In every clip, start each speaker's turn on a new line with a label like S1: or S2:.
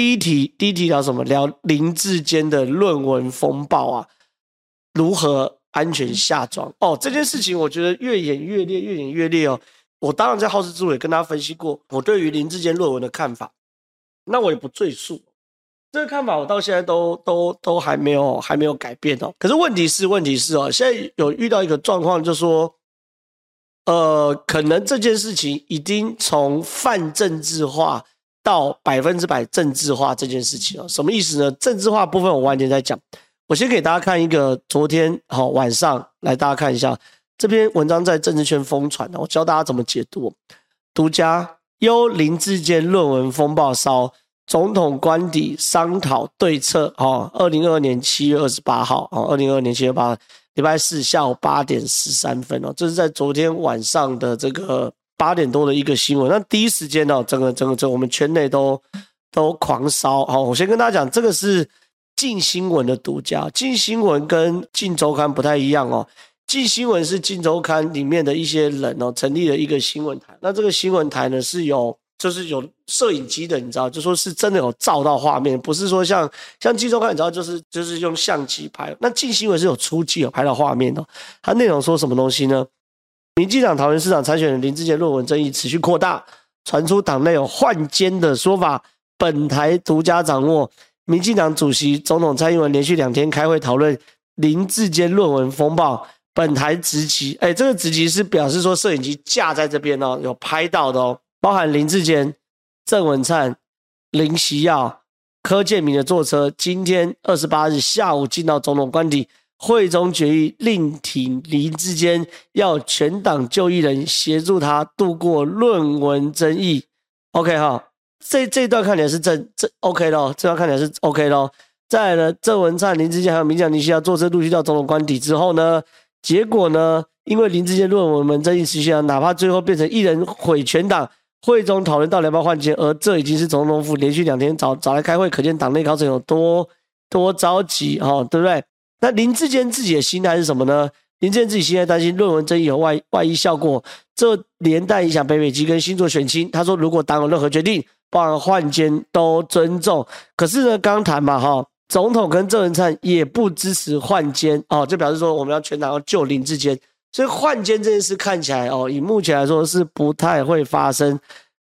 S1: 第一题，第一题聊什么？聊林志坚的论文风暴啊，如何安全下装？哦，这件事情我觉得越演越烈，越演越烈哦。我当然在好事之徒也跟大家分析过我对于林志坚论文的看法，那我也不赘述。这个看法我到现在都都都还没有还没有改变哦。可是问题是问题是哦，现在有遇到一个状况，就是说，呃，可能这件事情已经从泛政治化到百分之百政治化这件事情哦，什么意思呢？政治化部分我晚点再讲。我先给大家看一个昨天好晚上来，大家看一下。这篇文章在政治圈疯传，我教大家怎么解读。独家幽林智坚论文风暴烧，总统官邸商讨对策。哦，二零二二年七月二十八号，哦，二零二二年七月八号，礼拜四下午八点十三分哦，这是在昨天晚上的这个八点多的一个新闻。那第一时间呢，整个整个整我们圈内都都狂烧。好，我先跟大家讲，这个是镜新闻的独家，镜新闻跟镜周刊不太一样哦。镜新闻是《镜周刊》里面的一些人哦，成立了一个新闻台。那这个新闻台呢，是有就是有摄影机的，你知道，就说是真的有照到画面，不是说像像《镜周刊》，你知道，就是就是用相机拍。那镜新闻是有出镜有拍到画面的。它内容说什么东西呢？民进党桃园市长参选人林志坚论文争议持续扩大，传出党内有换监的说法。本台独家掌握，民进党主席总统蔡英文连续两天开会讨论林志坚论文风暴。本台直击，哎，这个直击是表示说摄影机架在这边哦，有拍到的哦，包含林志坚、郑文灿、林锡耀、柯建铭的坐车，今天二十八日下午进到总统官邸，会中决议另挺林智坚，要全党就一人协助他度过论文争议。OK 哈，这这段看起来是正正 OK 咯，这段看起来是 OK 咯。再来呢，郑文灿、林志坚还有民进林锡耀坐车陆续到总统官邸之后呢？结果呢？因为林志坚论文们争议持续啊，哪怕最后变成一人毁全党，会中讨论到要不要换监，而这已经是总统府连续两天找找来开会，可见党内高层有多多着急哦，对不对？那林志坚自己的心态是什么呢？林志坚自己现在担心论文争议有外外溢效果，这连带影响北北基跟新竹选情。他说，如果党有任何决定，包含换监都尊重。可是呢，刚谈嘛，哈。总统跟郑文灿也不支持换监哦，就表示说我们要全党要救林志坚，所以换监这件事看起来哦，以目前来说是不太会发生。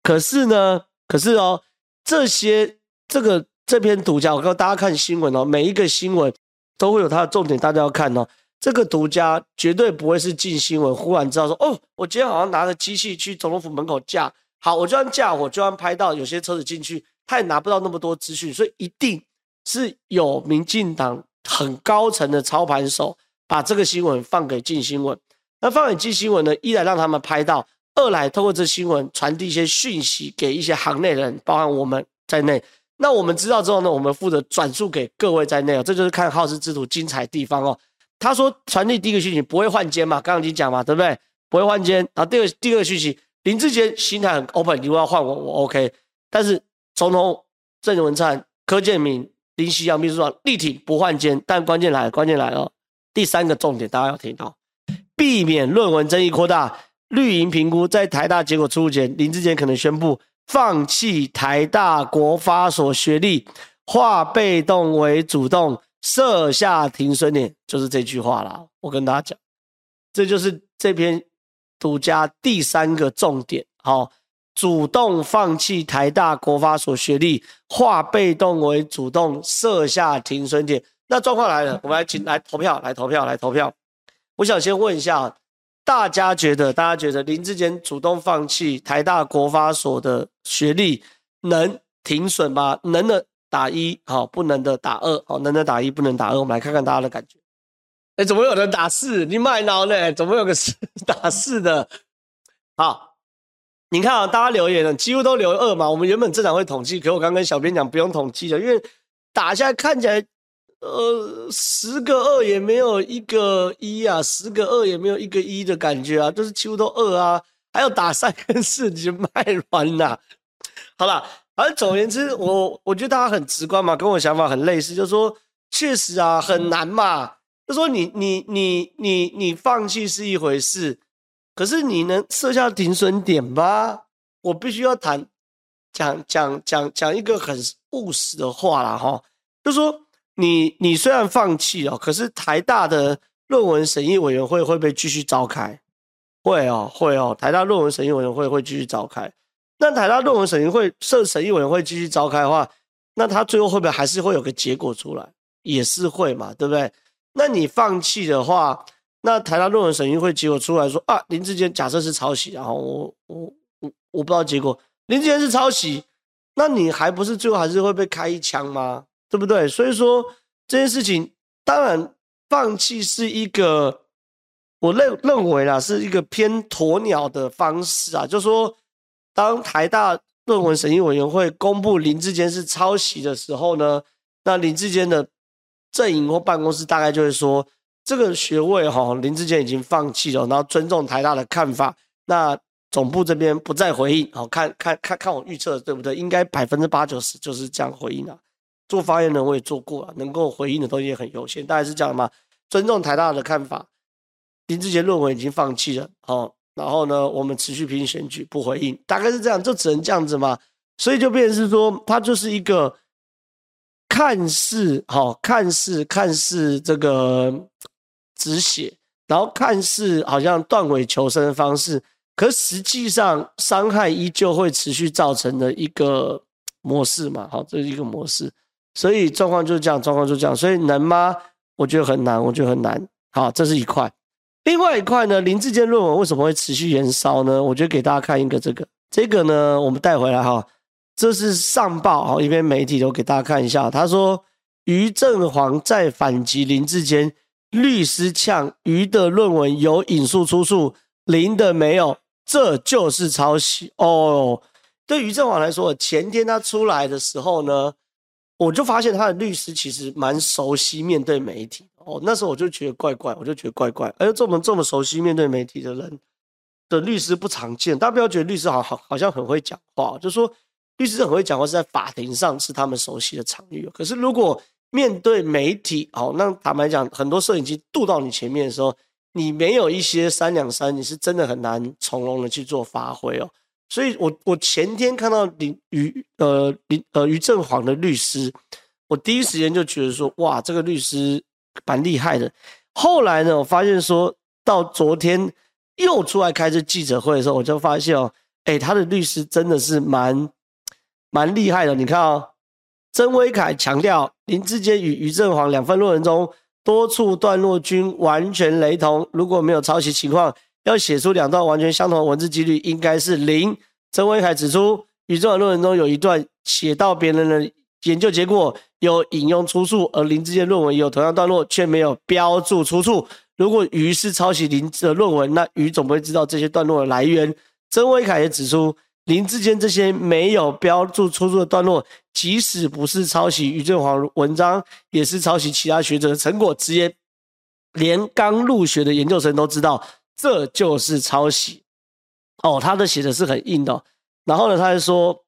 S1: 可是呢，可是哦，这些这个这篇独家，我告诉大家看新闻哦，每一个新闻都会有它的重点，大家要看哦。这个独家绝对不会是镜新闻忽然知道说哦，我今天好像拿着机器去总统府门口架，好，我就按架，我就按拍到有些车子进去，他也拿不到那么多资讯，所以一定。是有民进党很高层的操盘手把这个新闻放给镜新闻，那放给镜新闻呢，一来让他们拍到，二来透过这新闻传递一些讯息给一些行内人，包含我们在内。那我们知道之后呢，我们负责转述给各位在内哦，这就是看好事之徒精彩地方哦。他说传递第一个讯息不会换监嘛，刚刚已经讲嘛，对不对？不会换监。然后第二第二个讯息，林志坚心态很 open，你如果要换我，我 OK。但是总统郑文灿、柯建铭。林锡耀秘书长力挺不换监，但关键来了，关键来了，第三个重点大家要听到，避免论文争议扩大。绿营评估在台大结果出炉前，林志坚可能宣布放弃台大国发所学历，化被动为主动，设下停损点，就是这句话啦。我跟大家讲，这就是这篇独家第三个重点。好。主动放弃台大国发所学历，化被动为主动，设下停损点。那状况来了，我们来请来投票，来投票，来投票。我想先问一下，大家觉得，大家觉得林志坚主动放弃台大国发所的学历，能停损吗？能的打一，好，不能的打二，好，能的打一，不能打二。我们来看看大家的感觉。哎，怎么有人打四？你卖脑呢？怎么有个四 打四的？好。你看啊，大家留言了，几乎都留二嘛。我们原本正常会统计，可我刚跟小编讲不用统计的，因为打下来看起来，呃，十个二也没有一个一啊，十个二也没有一个一的感觉啊，就是几乎都二啊。还要打三跟四，你就卖完呐。好了，反正总而言之，我我觉得大家很直观嘛，跟我想法很类似，就是说确实啊很难嘛。就说你你你你你放弃是一回事。可是你能设下停损点吗？我必须要谈讲讲讲讲一个很务实的话啦哈，就说你你虽然放弃了，可是台大的论文审议委员会会不会继续召开？会哦，会哦，台大论文审议委员会会继续召开。那台大论文审议会设审议委员会继续召开的话，那他最后会不会还是会有个结果出来？也是会嘛，对不对？那你放弃的话，那台大论文审议会结果出来说啊，林志坚假设是抄袭，然后我我我我不知道结果，林志坚是抄袭，那你还不是最后还是会被开一枪吗？对不对？所以说这件事情，当然放弃是一个我认认为啦，是一个偏鸵鸟的方式啊，就是说当台大论文审议委员会公布林志坚是抄袭的时候呢，那林志坚的。阵营或办公室大概就会说，这个学位哈，林志坚已经放弃了，然后尊重台大的看法。那总部这边不再回应，好，看看看看我预测对不对？应该百分之八九十就是这样回应的。做发言人我也做过了，能够回应的东西也很有限。大概是这样嘛，尊重台大的看法。林志杰论文已经放弃了，好，然后呢，我们持续拼选举不回应，大概是这样，就只能这样子嘛。所以就变成是说，它就是一个。看似好，看似看似这个止血，然后看似好像断尾求生的方式，可实际上伤害依旧会持续造成的一个模式嘛？好，这是一个模式，所以状况就是这样，状况就是这样，所以难吗？我觉得很难，我觉得很难。好，这是一块，另外一块呢？林志坚论文为什么会持续延烧呢？我觉得给大家看一个这个，这个呢，我们带回来哈。这是上报，一边媒体都给大家看一下。他说，于正煌在反击林志坚，律师呛于的论文有引述出处，林的没有，这就是抄袭哦。对于正煌来说，前天他出来的时候呢，我就发现他的律师其实蛮熟悉面对媒体哦。那时候我就觉得怪怪，我就觉得怪怪。哎，这么这么熟悉面对媒体的人的律师不常见，大家不要觉得律师好好好像很会讲话，就说。律师很会讲话，是在法庭上是他们熟悉的场域。可是如果面对媒体，哦，那坦白讲，很多摄影机渡到你前面的时候，你没有一些三两三，你是真的很难从容的去做发挥哦。所以我我前天看到林于呃林呃于正煌的律师，我第一时间就觉得说，哇，这个律师蛮厉害的。后来呢，我发现说到昨天又出来开这记者会的时候，我就发现哦，哎，他的律师真的是蛮。蛮厉害的，你看哦，曾威凯强调林志坚与于正煌两份论文中多处段落均完全雷同，如果没有抄袭情况，要写出两段完全相同的文字几率应该是零。曾威凯指出，于正煌论文中有一段写到别人的研究结果，有引用出处，而林志坚论文有同样段落却没有标注出处。如果于是抄袭林的论文，那于总不会知道这些段落的来源。曾威凯也指出。林志坚这些没有标注出处的段落，即使不是抄袭于正煌文章，也是抄袭其他学者的成果。直接连刚入学的研究生都知道，这就是抄袭。哦，他的写的是很硬的、然后呢，他还说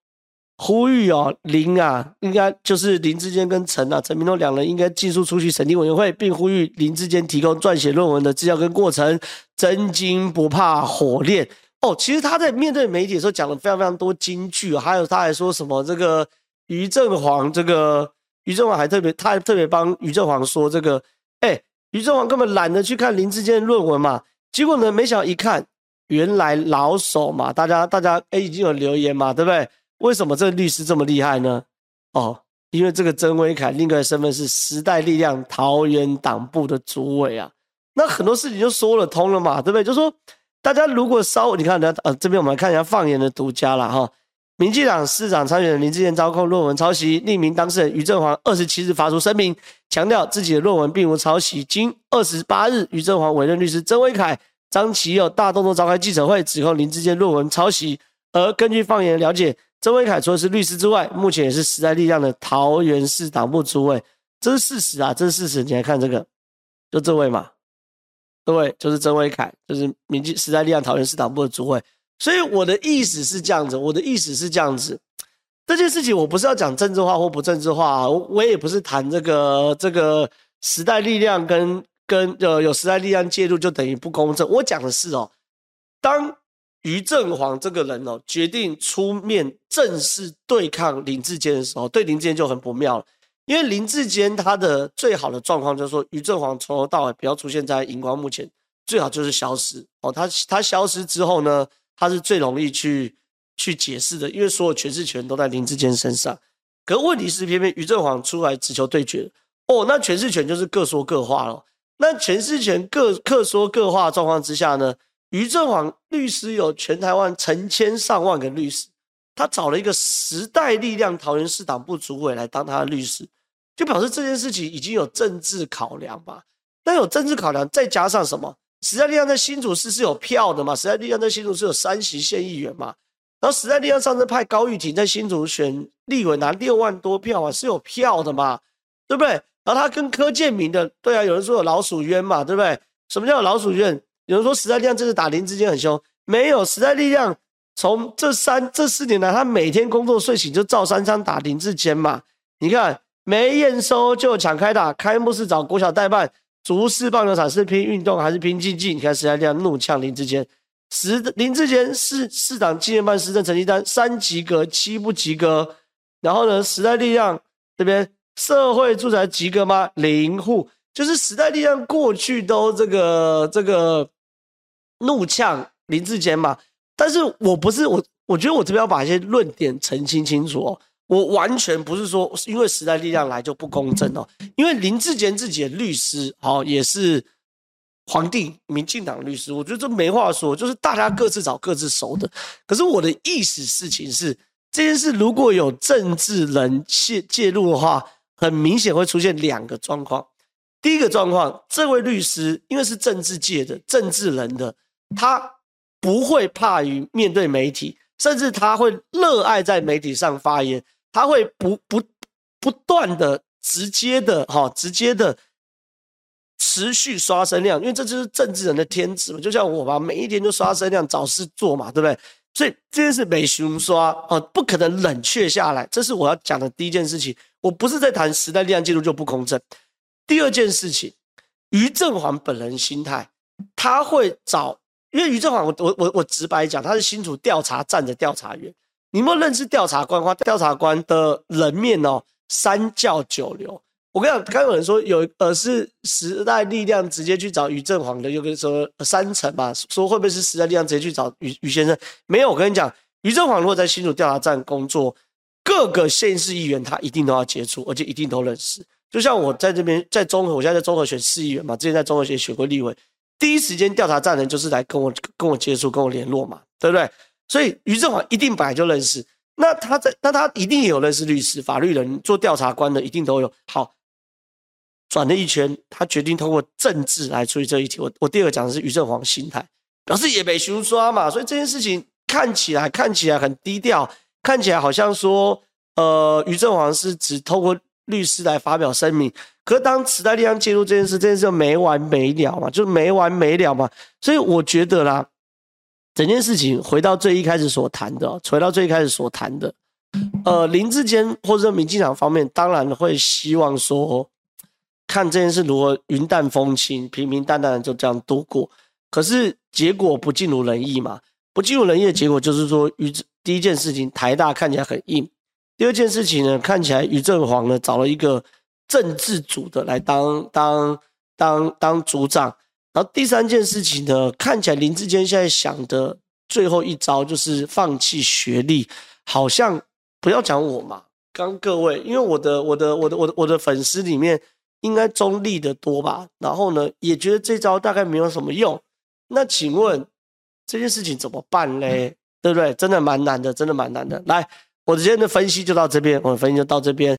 S1: 呼吁哦，林啊，应该就是林志坚跟陈啊，陈明东两人应该尽速出席审定委员会，并呼吁林志坚提供撰写论文的资料跟过程，真金不怕火炼。哦，其实他在面对媒体的时候讲了非常非常多金句，还有他还说什么这个于正煌，这个于正煌还特别，他还特别帮于正煌说这个，哎，于正煌根本懒得去看林志坚的论文嘛，结果呢，没想到一看，原来老手嘛，大家大家哎已经有留言嘛，对不对？为什么这个律师这么厉害呢？哦，因为这个曾威凯另一个身份是时代力量桃园党部的主委啊，那很多事情就说了通了嘛，对不对？就说。大家如果稍你看，呃，这边我们来看一下放言的独家了哈。民进党市长参选人林志坚遭控论文抄袭，匿名当事人于正煌二十七日发出声明，强调自己的论文并无抄袭。经二十八日，于正煌委任律师曾威凯、张其佑大动作召开记者会，指控林志坚论文抄袭。而根据放言了解，曾威凯除了是律师之外，目前也是时代力量的桃园市党部主委，这是事实啊，这是事实。你来看这个，就这位嘛。这位，就是曾威凯，就是民进时代力量桃园市党部的主委。所以我的意思是这样子，我的意思是这样子。这件事情我不是要讲政治化或不政治化啊，我也不是谈这个这个时代力量跟跟呃有时代力量介入就等于不公正。我讲的是哦，当于正煌这个人哦，决定出面正式对抗林志坚的时候，对林志坚就很不妙了。因为林志坚他的最好的状况就是说，于正煌从头到尾不要出现在荧光幕前，最好就是消失哦。他他消失之后呢，他是最容易去去解释的，因为所有诠释权都在林志坚身上。可问题是，偏偏于正煌出来只求对决哦，那诠释权就是各说各话了。那诠释权各各说各话状况之下呢？于正煌律师有全台湾成千上万个律师，他找了一个时代力量桃园市党部主委来当他的律师，就表示这件事情已经有政治考量吧？那有政治考量，再加上什么？时代力量在新竹市是有票的嘛？时代力量在新竹市有三席县议员嘛？然后时代力量上次派高玉婷在新竹选立委拿六万多票啊，是有票的嘛？对不对？然后他跟柯建铭的，对啊，有人说有老鼠冤嘛？对不对？什么叫有老鼠冤？有人说时代力量这次打林志坚很凶，没有时代力量从这三这四年来，他每天工作睡醒就照三餐打林志坚嘛。你看没验收就抢开打，开幕式找国小代办，竹式棒球场是拼运动还是拼竞技？你看时代力量怒呛林志坚，时林志坚市市长纪念办施政成绩单三及格七不及格，然后呢时代力量这边社会住宅及格吗？零户，就是时代力量过去都这个这个。怒呛林志坚嘛，但是我不是我，我觉得我这边要把一些论点澄清清楚哦。我完全不是说因为时代力量来就不公正哦，因为林志坚自己的律师哦也是皇帝民进党律师，我觉得这没话说，就是大家各自找各自熟的。可是我的意思事情是，这件事如果有政治人介介入的话，很明显会出现两个状况。第一个状况，这位律师因为是政治界的政治人的。他不会怕于面对媒体，甚至他会热爱在媒体上发言。他会不不不断的直接的哈，直接的持续刷声量，因为这就是政治人的天职嘛。就像我吧，每一天就刷声量，找事做嘛，对不对？所以这件事没熊刷啊，不可能冷却下来。这是我要讲的第一件事情。我不是在谈时代力量介入就不公正。第二件事情，于正煌本人心态，他会找。因为于正煌，我我我我直白讲，他是新竹调查站的调查员。你有没有认识调查官？话调查官的人面哦，三教九流。我跟你讲，刚有人说有呃是时代力量直接去找于正煌的，又跟说三层吧，说会不会是时代力量直接去找于于先生？没有，我跟你讲，于正煌如果在新竹调查站工作，各个县市议员他一定都要接触，而且一定都认识。就像我在这边在中和，我现在在中和选市议员嘛，之前在中和选选过立委。第一时间调查站人就是来跟我跟我接触跟我联络嘛，对不对？所以于正煌一定本来就认识，那他在那他一定也有认识律师、法律人做调查官的，一定都有。好，转了一圈，他决定通过政治来处理这一题。我我第二个讲的是于正煌心态，表示也被熊刷嘛，所以这件事情看起来看起来很低调，看起来好像说呃于正煌是只透过律师来发表声明。可是当时代力量介入这件事，这件事就没完没了嘛，就没完没了嘛。所以我觉得啦，整件事情回到最一开始所谈的，回到最一开始所谈的，呃，林志坚或者民进党方面当然会希望说，看这件事如何云淡风轻、平平淡淡的就这样度过。可是结果不尽如人意嘛，不尽如人意的结果就是说，于第一件事情台大看起来很硬，第二件事情呢，看起来于正煌呢找了一个。政治组的来当当当当组长，然后第三件事情呢，看起来林志坚现在想的最后一招就是放弃学历，好像不要讲我嘛，刚各位，因为我的我的我的我的我的粉丝里面应该中立的多吧，然后呢也觉得这招大概没有什么用，那请问这件事情怎么办嘞？对不对？真的蛮难的，真的蛮难的。来，我今天的分析就到这边，我的分析就到这边。